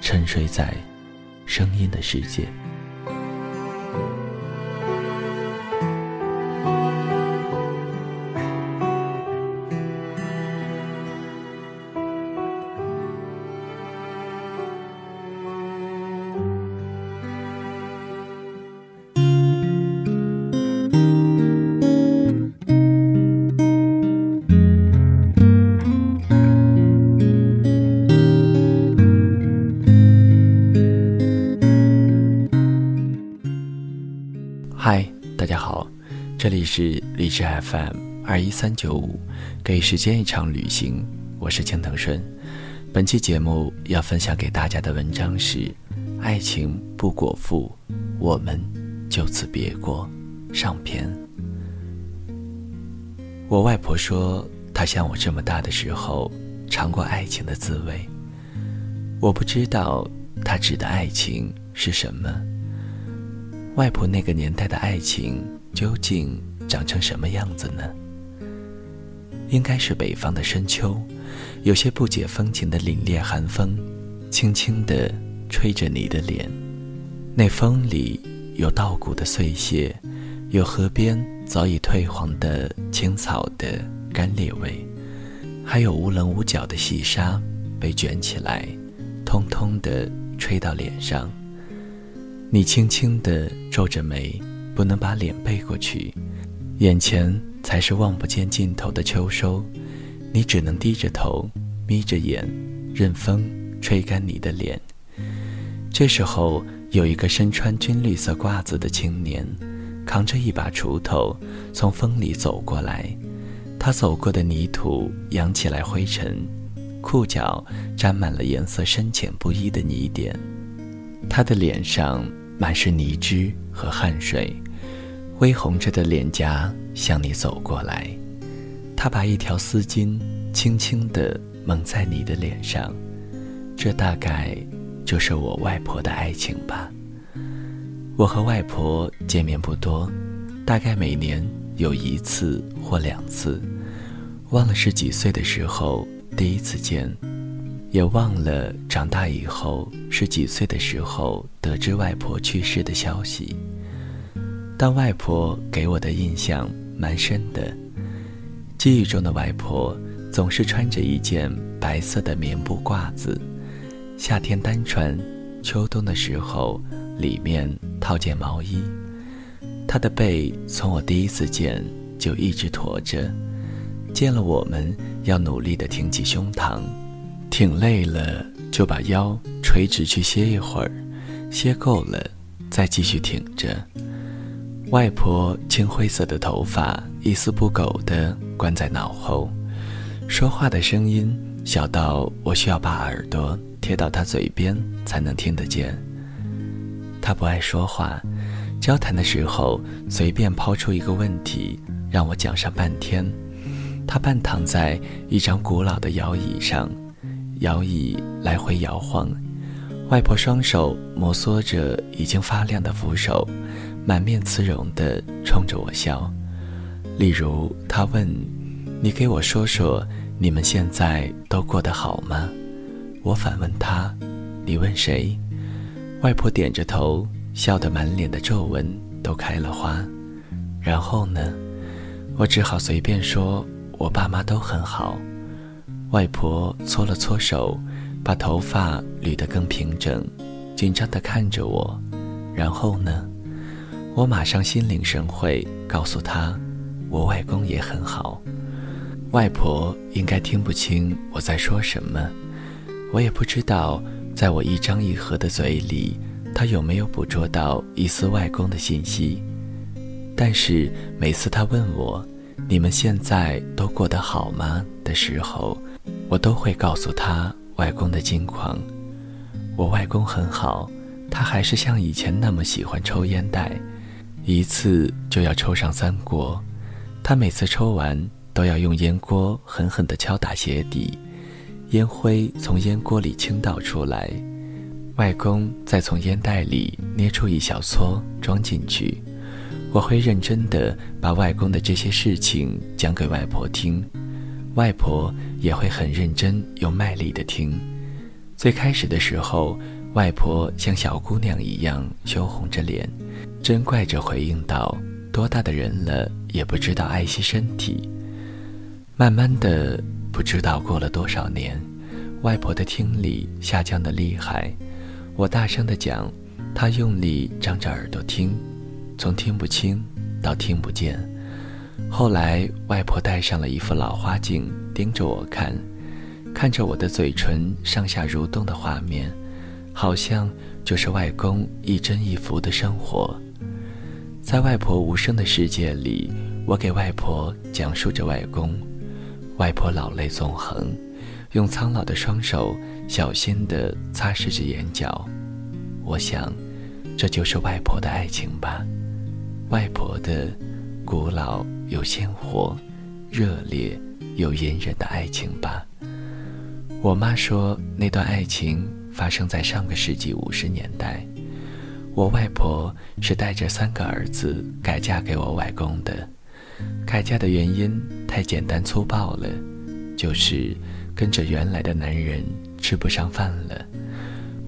沉睡在声音的世界。里是荔枝 FM 二一三九五，给时间一场旅行，我是青藤顺。本期节目要分享给大家的文章是《爱情不果腹，我们就此别过》上篇。我外婆说，她像我这么大的时候尝过爱情的滋味。我不知道她指的爱情是什么。外婆那个年代的爱情究竟长成什么样子呢？应该是北方的深秋，有些不解风情的凛冽寒风，轻轻地吹着你的脸。那风里有稻谷的碎屑，有河边早已褪黄的青草的干裂味，还有无棱无角的细沙被卷起来，通通地吹到脸上。你轻轻地皱着眉，不能把脸背过去，眼前才是望不见尽头的秋收，你只能低着头，眯着眼，任风吹干你的脸。这时候，有一个身穿军绿色褂子的青年，扛着一把锄头，从风里走过来。他走过的泥土扬起来灰尘，裤脚沾满了颜色深浅不一的泥点，他的脸上。满是泥汁和汗水，微红着的脸颊向你走过来。他把一条丝巾轻轻地蒙在你的脸上，这大概就是我外婆的爱情吧。我和外婆见面不多，大概每年有一次或两次，忘了是几岁的时候第一次见。也忘了长大以后是几岁的时候得知外婆去世的消息，但外婆给我的印象蛮深的。记忆中的外婆总是穿着一件白色的棉布褂子，夏天单穿，秋冬的时候里面套件毛衣。她的背从我第一次见就一直驼着，见了我们要努力地挺起胸膛。挺累了，就把腰垂直去歇一会儿，歇够了再继续挺着。外婆青灰色的头发一丝不苟地关在脑后，说话的声音小到我需要把耳朵贴到她嘴边才能听得见。她不爱说话，交谈的时候随便抛出一个问题，让我讲上半天。她半躺在一张古老的摇椅上。摇椅来回摇晃，外婆双手摩挲着已经发亮的扶手，满面慈容地冲着我笑。例如，他问：“你给我说说，你们现在都过得好吗？”我反问他：“你问谁？”外婆点着头，笑得满脸的皱纹都开了花。然后呢？我只好随便说：“我爸妈都很好。”外婆搓了搓手，把头发捋得更平整，紧张地看着我。然后呢？我马上心领神会，告诉他，我外公也很好。外婆应该听不清我在说什么，我也不知道，在我一张一合的嘴里，她有没有捕捉到一丝外公的信息。但是每次她问我，你们现在都过得好吗的时候，我都会告诉她外公的近况。我外公很好，他还是像以前那么喜欢抽烟袋，一次就要抽上三锅。他每次抽完都要用烟锅狠狠地敲打鞋底，烟灰从烟锅里倾倒出来，外公再从烟袋里捏出一小撮装进去。我会认真地把外公的这些事情讲给外婆听，外婆也会很认真又卖力地听。最开始的时候，外婆像小姑娘一样羞红着脸，真怪着回应道：“多大的人了，也不知道爱惜身体。”慢慢的，不知道过了多少年，外婆的听力下降的厉害。我大声地讲，她用力张着耳朵听。从听不清到听不见，后来外婆戴上了一副老花镜，盯着我看，看着我的嘴唇上下蠕动的画面，好像就是外公一真一浮的生活。在外婆无声的世界里，我给外婆讲述着外公，外婆老泪纵横，用苍老的双手小心地擦拭着眼角。我想，这就是外婆的爱情吧。外婆的古老又鲜活、热烈又隐忍的爱情吧。我妈说，那段爱情发生在上个世纪五十年代。我外婆是带着三个儿子改嫁给我外公的。改嫁的原因太简单粗暴了，就是跟着原来的男人吃不上饭了。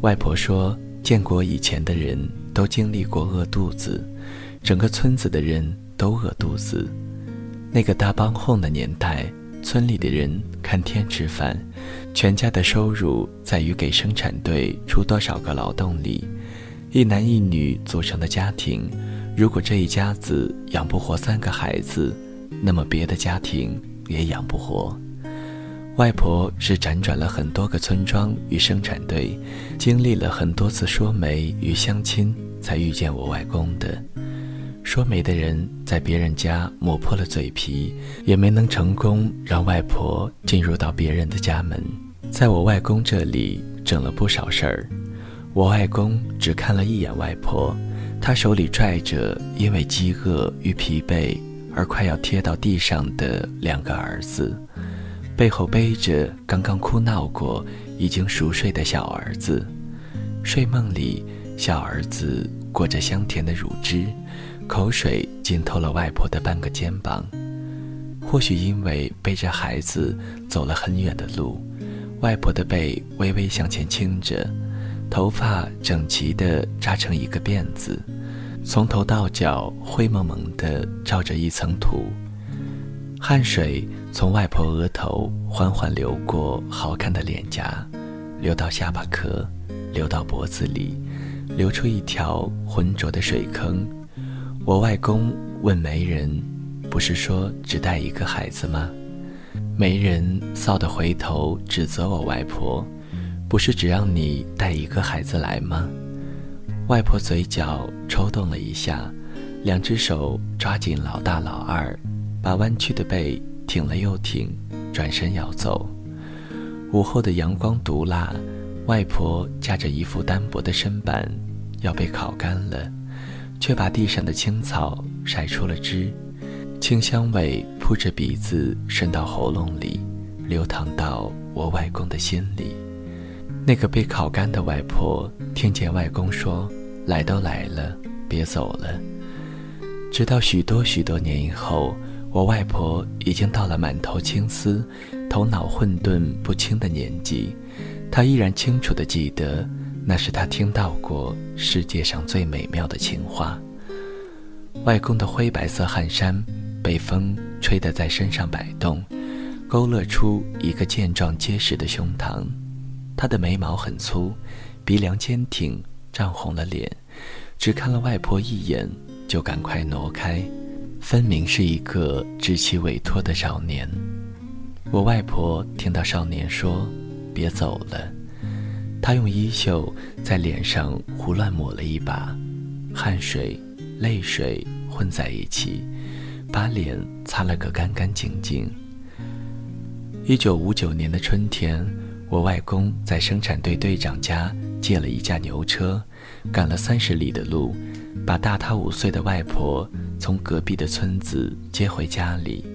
外婆说，建国以前的人都经历过饿肚子。整个村子的人都饿肚子。那个大帮哄的年代，村里的人看天吃饭，全家的收入在于给生产队出多少个劳动力。一男一女组成的家庭，如果这一家子养不活三个孩子，那么别的家庭也养不活。外婆是辗转了很多个村庄与生产队，经历了很多次说媒与相亲，才遇见我外公的。说媒的人在别人家磨破了嘴皮，也没能成功让外婆进入到别人的家门。在我外公这里整了不少事儿，我外公只看了一眼外婆，他手里拽着因为饥饿与疲惫而快要贴到地上的两个儿子，背后背着刚刚哭闹过、已经熟睡的小儿子。睡梦里，小儿子裹着香甜的乳汁。口水浸透了外婆的半个肩膀，或许因为背着孩子走了很远的路，外婆的背微微向前倾着，头发整齐地扎成一个辫子，从头到脚灰蒙蒙地罩着一层土，汗水从外婆额头缓缓流过好看的脸颊，流到下巴壳，流到脖子里，流出一条浑浊的水坑。我外公问媒人：“不是说只带一个孩子吗？”媒人臊得回头指责我外婆：“不是只让你带一个孩子来吗？”外婆嘴角抽动了一下，两只手抓紧老大老二，把弯曲的背挺了又挺，转身要走。午后的阳光毒辣，外婆架着一副单薄的身板，要被烤干了。却把地上的青草晒出了汁，清香味扑着鼻子渗到喉咙里，流淌到我外公的心里。那个被烤干的外婆听见外公说：“来都来了，别走了。”直到许多许多年以后，我外婆已经到了满头青丝、头脑混沌不清的年纪，她依然清楚地记得。那是她听到过世界上最美妙的情话。外公的灰白色汗衫被风吹得在身上摆动，勾勒出一个健壮结实的胸膛。他的眉毛很粗，鼻梁坚挺，涨红了脸，只看了外婆一眼，就赶快挪开，分明是一个稚气未脱的少年。我外婆听到少年说：“别走了。”她用衣袖在脸上胡乱抹了一把，汗水、泪水混在一起，把脸擦了个干干净净。一九五九年的春天，我外公在生产队队长家借了一架牛车，赶了三十里的路，把大他五岁的外婆从隔壁的村子接回家里。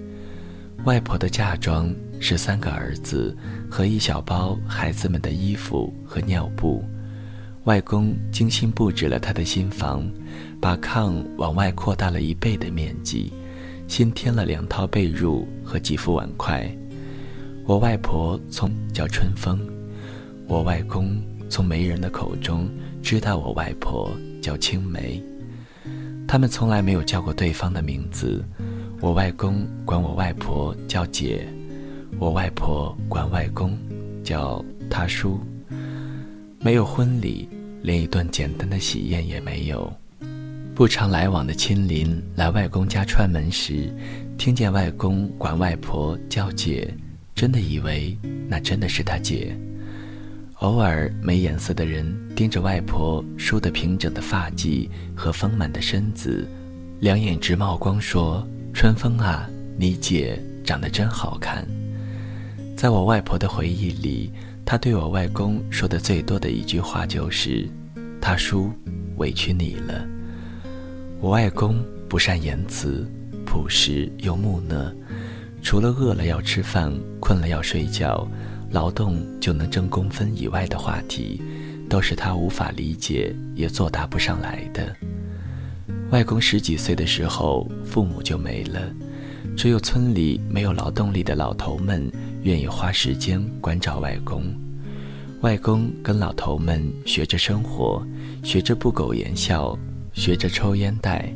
外婆的嫁妆是三个儿子和一小包孩子们的衣服和尿布。外公精心布置了他的新房，把炕往外扩大了一倍的面积，新添了两套被褥和几副碗筷。我外婆从叫春风，我外公从媒人的口中知道我外婆叫青梅。他们从来没有叫过对方的名字。我外公管我外婆叫姐，我外婆管外公叫他叔。没有婚礼，连一顿简单的喜宴也没有。不常来往的亲邻来外公家串门时，听见外公管外婆叫姐。真的以为那真的是他姐。偶尔没眼色的人盯着外婆梳得平整的发髻和丰满的身子，两眼直冒光，说：“春风啊，你姐长得真好看。”在我外婆的回忆里，她对我外公说的最多的一句话就是：“他叔，委屈你了。”我外公不善言辞，朴实又木讷。除了饿了要吃饭、困了要睡觉、劳动就能挣工分以外的话题，都是他无法理解也作答不上来的。外公十几岁的时候，父母就没了，只有村里没有劳动力的老头们愿意花时间关照外公。外公跟老头们学着生活，学着不苟言笑，学着抽烟袋，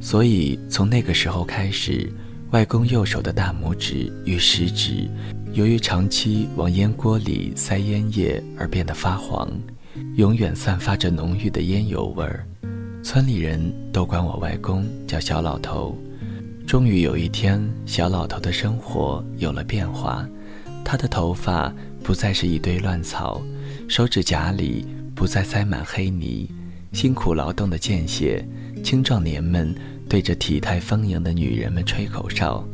所以从那个时候开始。外公右手的大拇指与食指，由于长期往烟锅里塞烟叶而变得发黄，永远散发着浓郁的烟油味儿。村里人都管我外公叫小老头。终于有一天，小老头的生活有了变化，他的头发不再是一堆乱草，手指甲里不再塞满黑泥，辛苦劳动的间歇，青壮年们。对着体态丰盈的女人们吹口哨，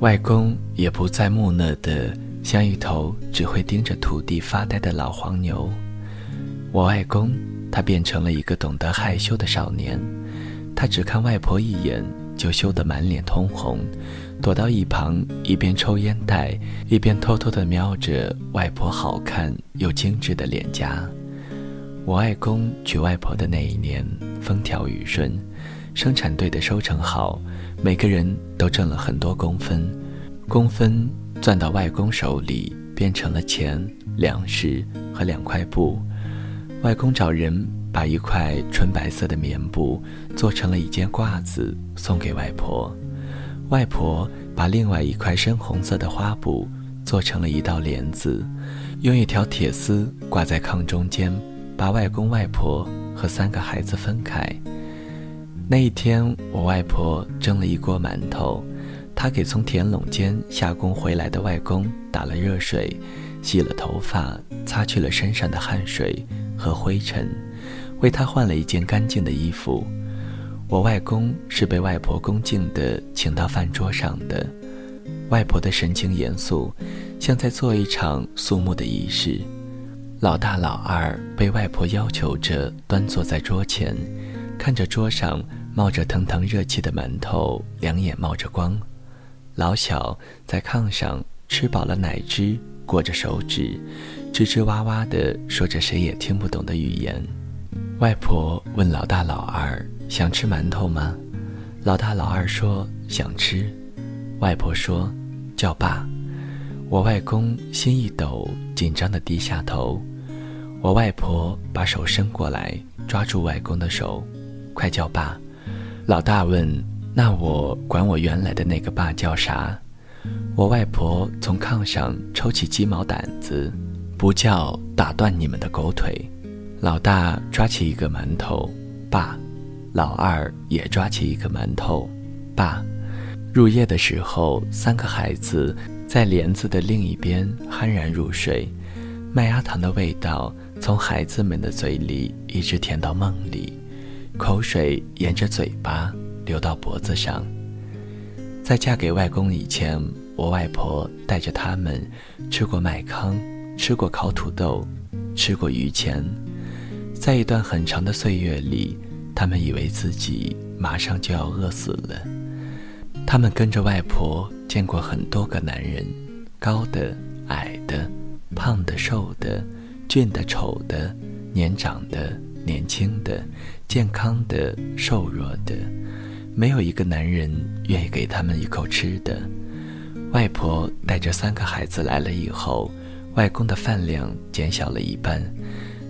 外公也不再木讷的像一头只会盯着土地发呆的老黄牛。我外公，他变成了一个懂得害羞的少年，他只看外婆一眼就羞得满脸通红，躲到一旁，一边抽烟袋，一边偷偷地瞄着外婆好看又精致的脸颊。我外公娶外婆的那一年，风调雨顺。生产队的收成好，每个人都挣了很多工分，工分攥到外公手里，变成了钱、粮食和两块布。外公找人把一块纯白色的棉布做成了一件褂子，送给外婆。外婆把另外一块深红色的花布做成了一道帘子，用一条铁丝挂在炕中间，把外公外婆和三个孩子分开。那一天，我外婆蒸了一锅馒头，她给从田垄间下工回来的外公打了热水，洗了头发，擦去了身上的汗水和灰尘，为他换了一件干净的衣服。我外公是被外婆恭敬地请到饭桌上的，外婆的神情严肃，像在做一场肃穆的仪式。老大、老二被外婆要求着端坐在桌前，看着桌上。冒着腾腾热气的馒头，两眼冒着光。老小在炕上吃饱了奶汁，裹着手指，吱吱哇哇地说着谁也听不懂的语言。外婆问老大老二：“想吃馒头吗？”老大老二说：“想吃。”外婆说：“叫爸。”我外公心一抖，紧张地低下头。我外婆把手伸过来，抓住外公的手：“快叫爸。”老大问：“那我管我原来的那个爸叫啥？”我外婆从炕上抽起鸡毛掸子：“不叫，打断你们的狗腿。”老大抓起一个馒头，爸；老二也抓起一个馒头，爸。入夜的时候，三个孩子在帘子的另一边酣然入睡，麦芽糖的味道从孩子们的嘴里一直甜到梦里，口水沿着嘴巴流到脖子上。在嫁给外公以前，我外婆带着他们吃过麦糠，吃过烤土豆，吃过鱼钱。在一段很长的岁月里，他们以为自己马上就要饿死了。他们跟着外婆见过很多个男人，高的、矮的，胖的、瘦的，俊的、丑的，年长的、年轻的，健康的、瘦弱的，没有一个男人愿意给他们一口吃的。外婆带着三个孩子来了以后，外公的饭量减小了一半，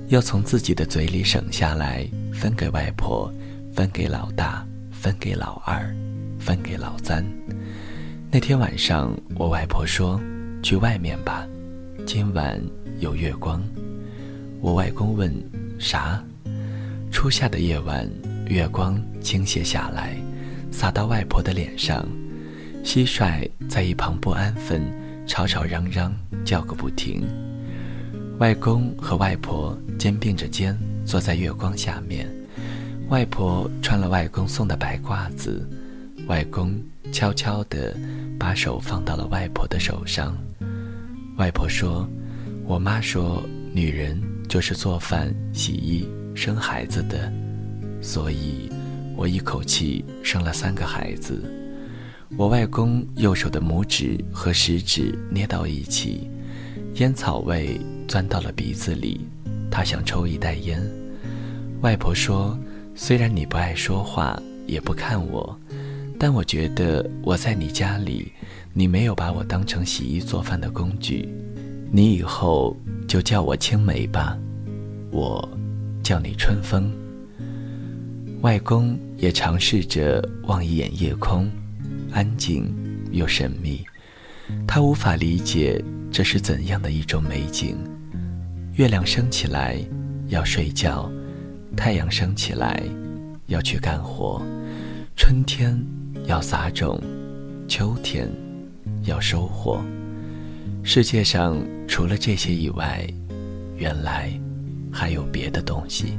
要从自己的嘴里省下来分给外婆，分给老大，分给老二。分给老三。那天晚上，我外婆说：“去外面吧，今晚有月光。”我外公问：“啥？”初夏的夜晚，月光倾泻下来，洒到外婆的脸上。蟋蟀在一旁不安分，吵吵嚷嚷，叫个不停。外公和外婆肩并着肩坐在月光下面，外婆穿了外公送的白褂子。外公悄悄地把手放到了外婆的手上。外婆说：“我妈说，女人就是做饭、洗衣、生孩子的，所以，我一口气生了三个孩子。”我外公右手的拇指和食指捏到一起，烟草味钻到了鼻子里，他想抽一袋烟。外婆说：“虽然你不爱说话，也不看我。”但我觉得我在你家里，你没有把我当成洗衣做饭的工具，你以后就叫我青梅吧，我叫你春风。外公也尝试着望一眼夜空，安静又神秘，他无法理解这是怎样的一种美景。月亮升起来要睡觉，太阳升起来要去干活，春天。要撒种，秋天要收获。世界上除了这些以外，原来还有别的东西。